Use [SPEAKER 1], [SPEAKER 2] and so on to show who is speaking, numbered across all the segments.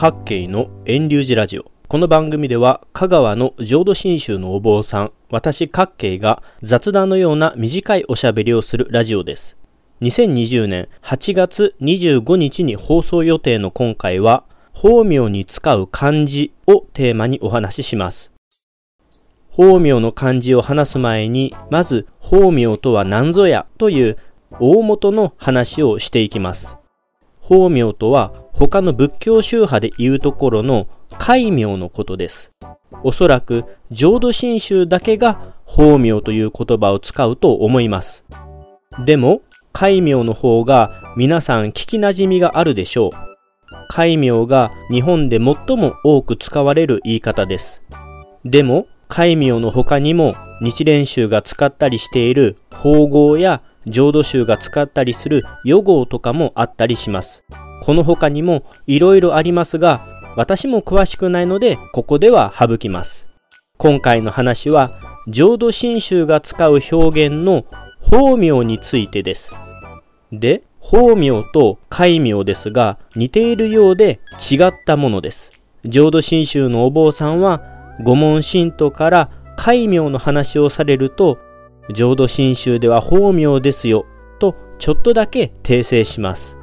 [SPEAKER 1] 各系の遠流寺ラジオ。この番組では香川の浄土真宗のお坊さん、私各系が雑談のような短いおしゃべりをするラジオです。2020年8月25日に放送予定の今回は、法名に使う漢字をテーマにお話しします。法名の漢字を話す前に、まず法名とは何ぞやという大元の話をしていきます。法名とは他の仏教宗派で言うところの戒名のことです。おそらく浄土真宗だけが法名という言葉を使うと思います。でも、戒名の方が皆さん聞き馴染みがあるでしょう。戒名が日本で最も多く使われる言い方です。でも、戒名の他にも日蓮宗が使ったりしている法号や浄土宗が使ったりする予号とかもあったりします。この他にも色々ありますが、私も詳しくないので、ここでは省きます。今回の話は、浄土真宗が使う表現の法名についてです。で、法名と戒名ですが、似ているようで違ったものです。浄土真宗のお坊さんは、御門信徒から戒名の話をされると、浄土真宗では法名ですよ、とちょっとだけ訂正します。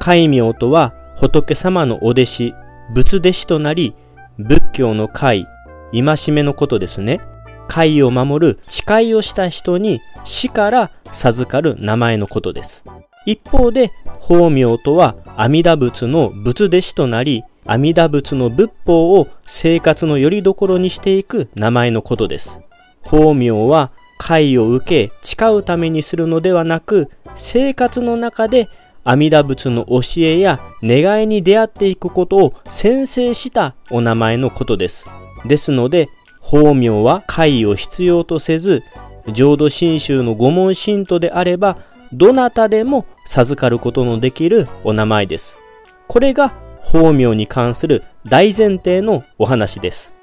[SPEAKER 1] 戒名とは仏様のお弟子、仏弟子となり、仏教の戒、戒めのことですね。戒を守る誓いをした人に死から授かる名前のことです。一方で、法名とは阿弥陀仏の仏弟子となり、阿弥陀仏の仏法を生活の拠り所にしていく名前のことです。法名は戒を受け誓うためにするのではなく、生活の中で阿弥陀仏の教えや願いに出会っていくことを宣誓したお名前のことです。ですので、法名は会を必要とせず、浄土真宗の御門信徒であれば、どなたでも授かることのできるお名前です。これが法名に関する大前提のお話です。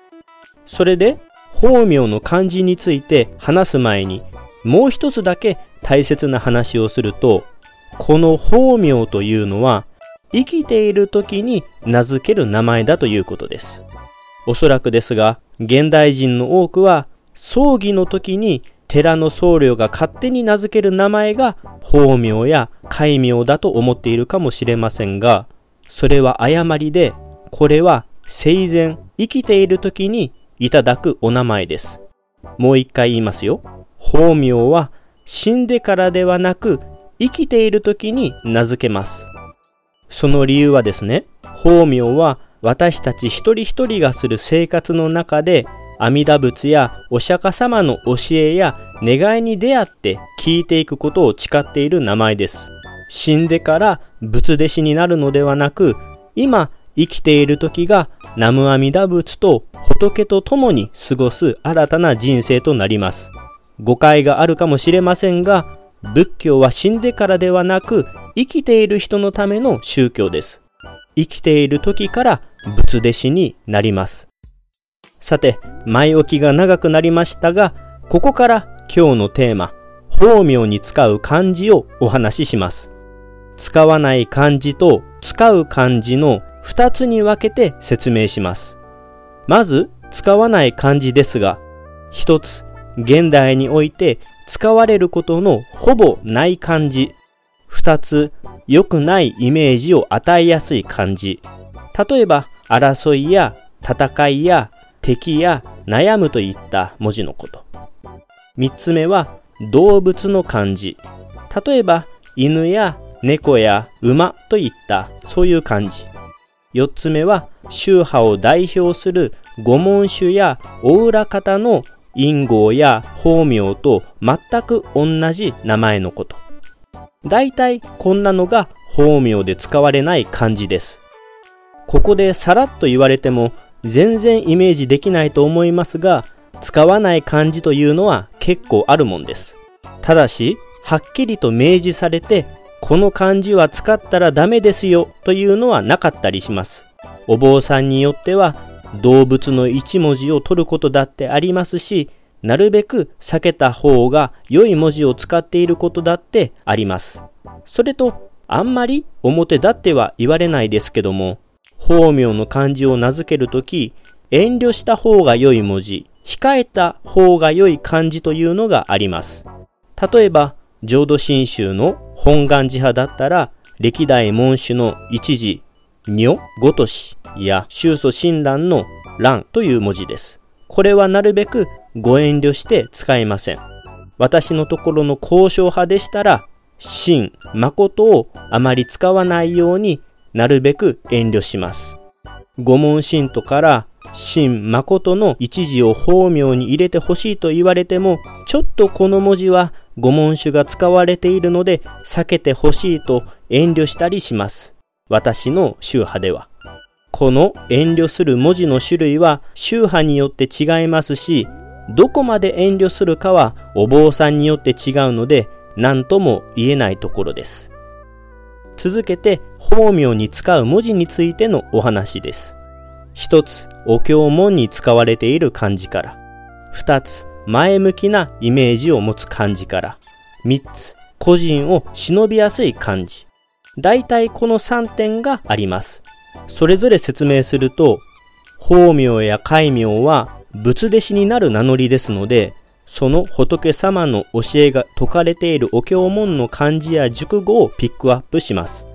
[SPEAKER 1] それで、法名の漢字について話す前に、もう一つだけ大切な話をすると、この法名というのは生きている時に名付ける名前だということです。おそらくですが、現代人の多くは葬儀の時に寺の僧侶が勝手に名付ける名前が法名や戒名だと思っているかもしれませんが、それは誤りで、これは生前、生きている時にいただくお名前です。もう一回言いますよ。法名は死んでからではなく生きている時に名付けます。その理由はですね、法名は私たち一人一人がする生活の中で阿弥陀仏やお釈迦様の教えや願いに出会って聞いていくことを誓っている名前です。死んでから仏弟子になるのではなく、今生きている時が南無阿弥陀仏と仏と共に過ごす新たな人生となります。誤解があるかもしれませんが、仏教は死んでからではなく生きている人のための宗教です。生きている時から仏弟子になります。さて、前置きが長くなりましたが、ここから今日のテーマ、法名に使う漢字をお話しします。使わない漢字と使う漢字の二つに分けて説明します。まず、使わない漢字ですが、一つ、現代において使われることのほぼない漢字。二つ、良くないイメージを与えやすい漢字。例えば、争いや戦いや敵や悩むといった文字のこと。三つ目は、動物の漢字。例えば、犬や猫や馬といったそういう漢字。四つ目は、宗派を代表する御門種や大裏方の陰号や法名と全く同じ名前のこと。大体こんなのが法名で使われない漢字です。ここでさらっと言われても全然イメージできないと思いますが、使わない漢字というのは結構あるもんです。ただし、はっきりと明示されて、この漢字は使ったらダメですよというのはなかったりします。お坊さんによっては動物の一文字を取ることだってありますし、なるべく避けた方が良い文字を使っていることだってあります。それと、あんまり表だっては言われないですけども、法名の漢字を名付けるとき、遠慮した方が良い文字、控えた方が良い漢字というのがあります。例えば、浄土真宗の本願寺派だったら、歴代門主の一字、女、ごとしや宗祖親鸞の乱という文字です。これはなるべくご遠慮して使いません。私のところの交渉派でしたら、真、誠をあまり使わないようになるべく遠慮します。五問神徒から真誠の一字を法名に入れてほしいと言われても、ちょっとこの文字は五文種が使われているので避けてほしいと遠慮したりします。私の宗派では。この遠慮する文字の種類は宗派によって違いますし、どこまで遠慮するかはお坊さんによって違うので、何とも言えないところです。続けて、法名に使う文字についてのお話です。一つ、お経文に使われている漢字から。二つ、前向きなイメージを持つ漢字から。三つ、個人を忍びやすい漢字。大体この3点があります。それぞれ説明すると、法名や戒名は仏弟子になる名乗りですので、その仏様の教えが説かれているお経文の漢字や熟語をピックアップします。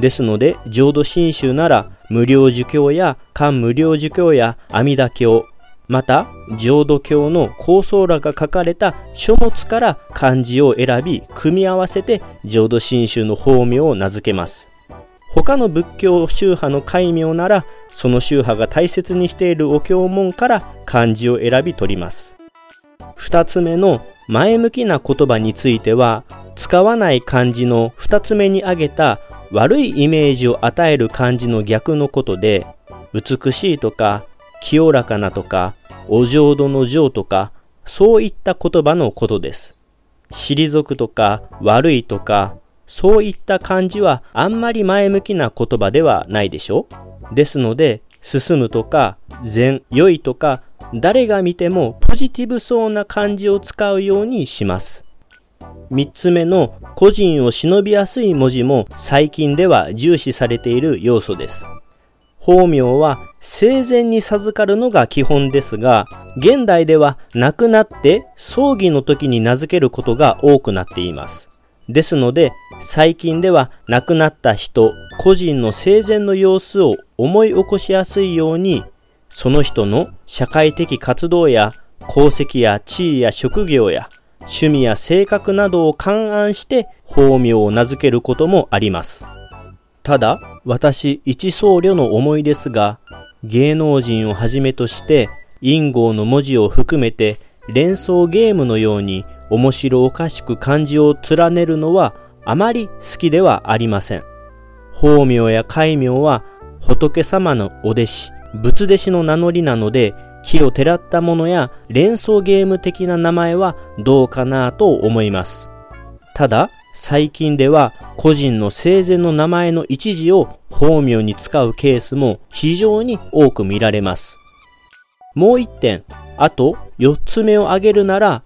[SPEAKER 1] ですので、浄土真宗なら、無料儒教や漢無料儒教や阿弥陀経、また、浄土教の構想らが書かれた書物から漢字を選び、組み合わせて浄土真宗の法名を名付けます。他の仏教宗派の戒名なら、その宗派が大切にしているお経文から漢字を選び取ります。二つ目の前向きな言葉については、使わない漢字の二つ目に挙げた悪いイメージを与える漢字の逆のことで、美しいとか、清らかなとか、お浄土の浄とか、そういった言葉のことです。退くとか、悪いとか、そういった漢字はあんまり前向きな言葉ではないでしょ？ですので、進むとか、善、良いとか、誰が見てもポジティブそうな漢字を使うようにします。3つ目の個人を忍びやすい文字も最近では重視されている要素です。法名は生前に授かるのが基本ですが、現代では亡くなって葬儀の時に名付けることが多くなっています。ですので、最近では亡くなった人、個人の生前の様子を思い起こしやすいように、その人の社会的活動や功績や地位や職業や趣味や性格などを勘案して法名を名付けることもあります。ただ、私、一僧侶の思いですが、芸能人をはじめとして、陰号の文字を含めて連想ゲームのように面白おかしく漢字を連ねるのはあまり好きではありません。法名や戒名は仏様のお弟子、仏弟子の名乗りなので、木をてらったものや連想ゲーム的な名前はどうかなと思います。ただ、最近では個人の生前の名前の一字を法名に使うケースも非常に多く見られます。もう一点、あと四つ目を挙げるなら、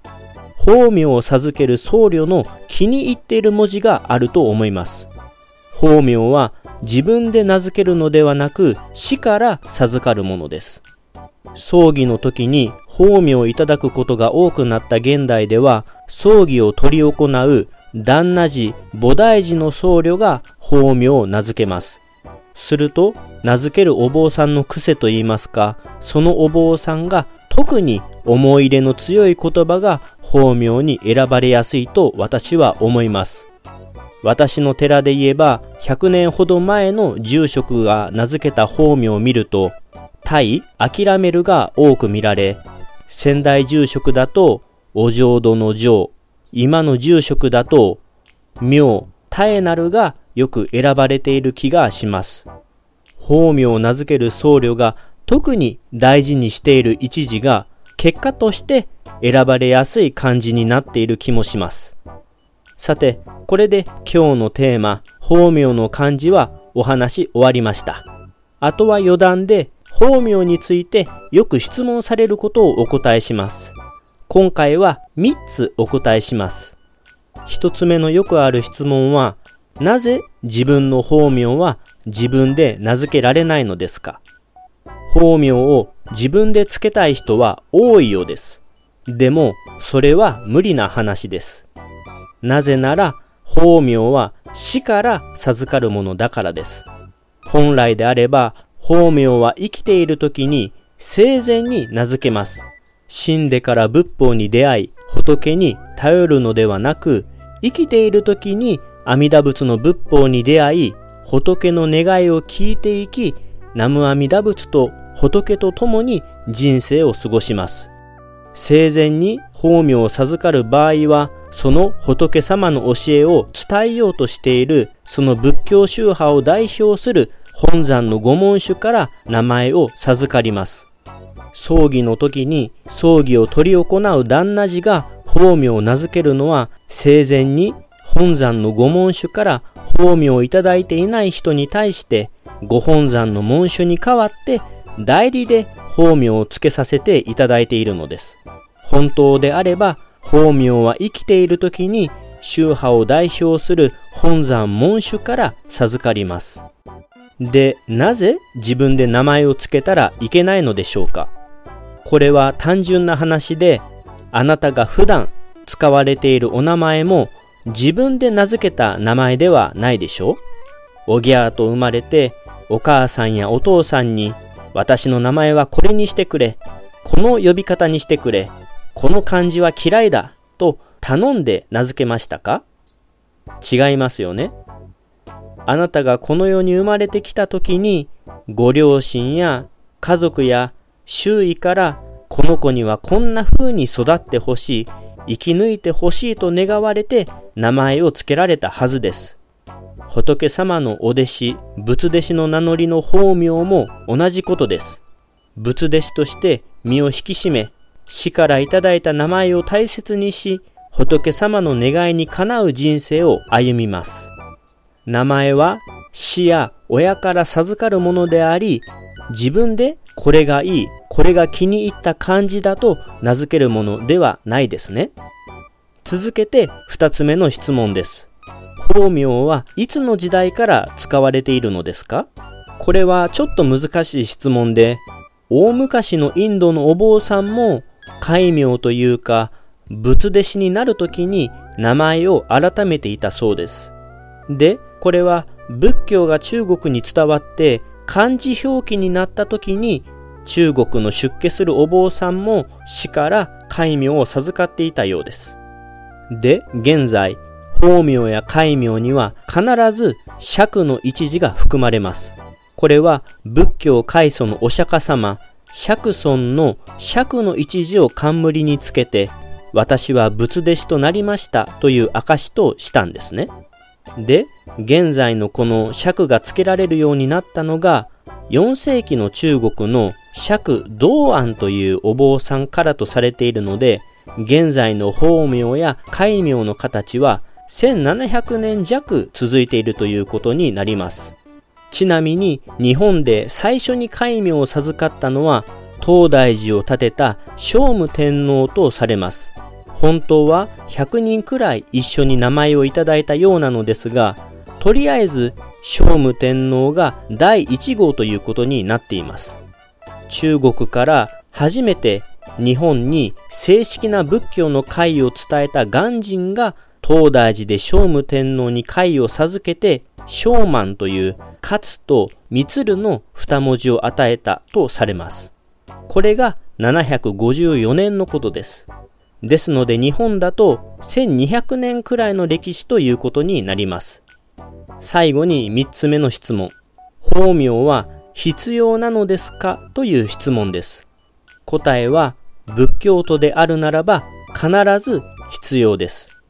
[SPEAKER 1] 法名を授ける僧侶の気に入っている文字があると思います。法名は自分で名付けるのではなく死から授かるものです。葬儀の時に法名をいただくことが多くなった現代では葬儀を執り行う旦那寺、菩提寺の僧侶が法名を名付けます。すると、名付けるお坊さんの癖といいますか、そのお坊さんが特に思い入れの強い言葉が法名に選ばれやすいと私は思います。私の寺で言えば、100年ほど前の住職が名付けた法名を見ると、対諦めるが多く見られ、先代住職だと、お浄土の浄、今の住職だと、妙、絶えなるがよく選ばれている気がします。法名を名付ける僧侶が特に大事にしている一字が結果として選ばれやすい漢字になっている気もします。さて、これで今日のテーマ、法名の漢字はお話終わりました。あとは余談で法名についてよく質問されることをお答えします。今回は3つお答えします。1つ目のよくある質問は、なぜ自分の法名は自分で名付けられないのですか？法名を自分で付けたい人は多いようです。でも、それは無理な話です。なぜなら、法名は死から授かるものだからです。本来であれば、法名は生きている時に生前に名付けます。死んでから仏法に出会い、仏に頼るのではなく、生きている時に阿弥陀仏の仏法に出会い、仏の願いを聞いていき、南無阿弥陀仏と仏と共に人生を過ごします。生前に法名を授かる場合は、その仏様の教えを伝えようとしている、その仏教宗派を代表する本山の御門主から名前を授かります。葬儀の時に葬儀を執り行う旦那寺が法名を名付けるのは生前に本山の御門主から法名をいただいていない人に対してご本山の門主に代わって代理で法名を付けさせていただいているのです。本当であれば法名は生きている時に宗派を代表する本山門主から授かります。で、なぜ自分で名前を付けたらいけないのでしょうか？これは単純な話で、あなたが普段使われているお名前も自分で名付けた名前ではないでしょう？おぎゃーと生まれてお母さんやお父さんに私の名前はこれにしてくれ、この呼び方にしてくれ、この漢字は嫌いだと頼んで名付けましたか？違いますよね。あなたがこの世に生まれてきた時にご両親や家族や周囲からこの子にはこんな風に育ってほしい、生き抜いてほしいと願われて名前を付けられたはずです。仏様のお弟子、仏弟子の名乗りの法名も同じことです。仏弟子として身を引き締め、死からいただいた名前を大切にし、仏様の願いにかなう人生を歩みます。名前は死や親から授かるものであり、自分でこれがいい、これが気に入った漢字だと名付けるものではないですね。続けて二つ目の質問です。法名はいつの時代から使われているのですか？これはちょっと難しい質問で、大昔のインドのお坊さんも、戒名というか、仏弟子になるときに名前を改めていたそうです。で、これは仏教が中国に伝わって漢字表記になった時に中国の出家するお坊さんも死から戒名を授かっていたようです。で、現在、法名や戒名には必ず釈の一字が含まれます。これは仏教開祖のお釈迦様、釈尊の釈の一字を冠につけて、私は仏弟子となりましたという証としたんですね。で、現在のこの釈がつけられるようになったのが、4世紀の中国の釈道安というお坊さんからとされているので、現在の法名や戒名の形は1700年弱続いているということになります。ちなみに日本で最初に戒名を授かったのは東大寺を建てた聖武天皇とされます。本当は100人くらい一緒に名前をいただいたようなのですが、とりあえず聖武天皇が第1号ということになっています。中国から初めて日本に正式な仏教の会を伝えた鑑真が東大寺で聖武天皇に会を授けて聖満という勝と満の二文字を与えたとされます。これが754年のことです。ですので日本だと1200年くらいの歴史ということになります。最後に3つ目の質問。法名は必要なのですかという質問です。答えは仏教徒であるならば必ず必要です。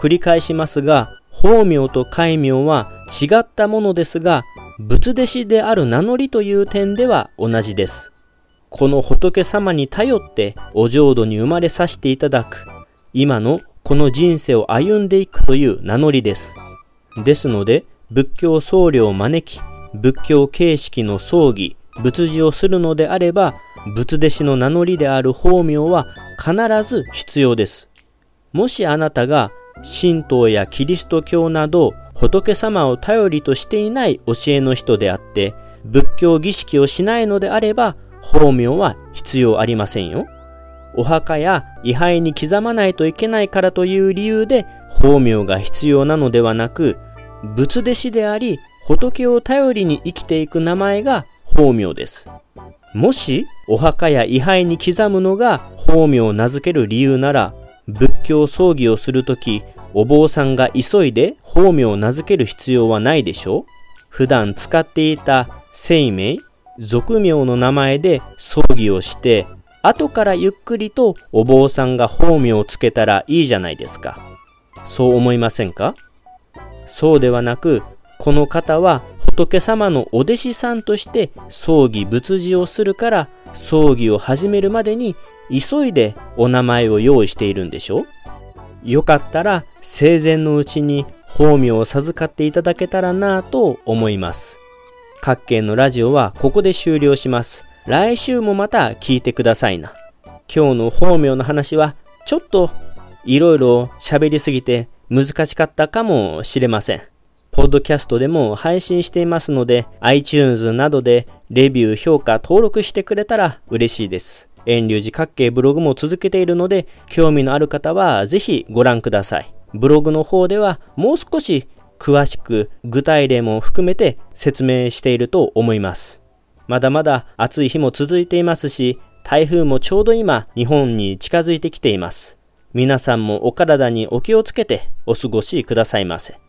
[SPEAKER 1] 繰り返しますが、法名と戒名は違ったものですが、仏弟子である名乗りという点では同じです。この仏様に頼ってお浄土に生まれさせていただく、今のこの人生を歩んでいくという名乗りです。ですので、仏教僧侶を招き、仏教形式の葬儀、仏事をするのであれば、仏弟子の名乗りである法名は必ず必要です。もしあなたが神道やキリスト教など仏様を頼りとしていない教えの人であって、仏教儀式をしないのであれば、法名は必要ありませんよ。お墓や位牌に刻まないといけないからという理由で法名が必要なのではなく、仏弟子であり仏を頼りに生きていく名前が法名です。もしお墓や位牌に刻むのが法名を名付ける理由なら、仏教葬儀をするとき、お坊さんが急いで法名を名付ける必要はないでしょう普段使っていた生命、俗名の名前で葬儀をして、後からゆっくりとお坊さんが法名をつけたらいいじゃないですか。そう思いませんか？そうではなく、この方は仏様のお弟子さんとして葬儀仏事をするから、葬儀を始めるまでに急いでお名前を用意しているんでしょ？よかったら生前のうちに法名を授かっていただけたらなぁと思います。各県のラジオはここで終了します。来週もまた聞いてくださいな。今日の法名の話はちょっといろいろ喋りすぎて難しかったかもしれません。ポッドキャストでも配信していますので iTunes などでレビュー、評価、登録してくれたら嬉しいです。遠流寺各系ブログも続けているので興味のある方はぜひご覧ください。ブログの方ではもう少し詳しく具体例も含めて説明していると思います。まだまだ暑い日も続いていますし、台風もちょうど今日本に近づいてきています。皆さんもお体にお気をつけてお過ごしくださいませ。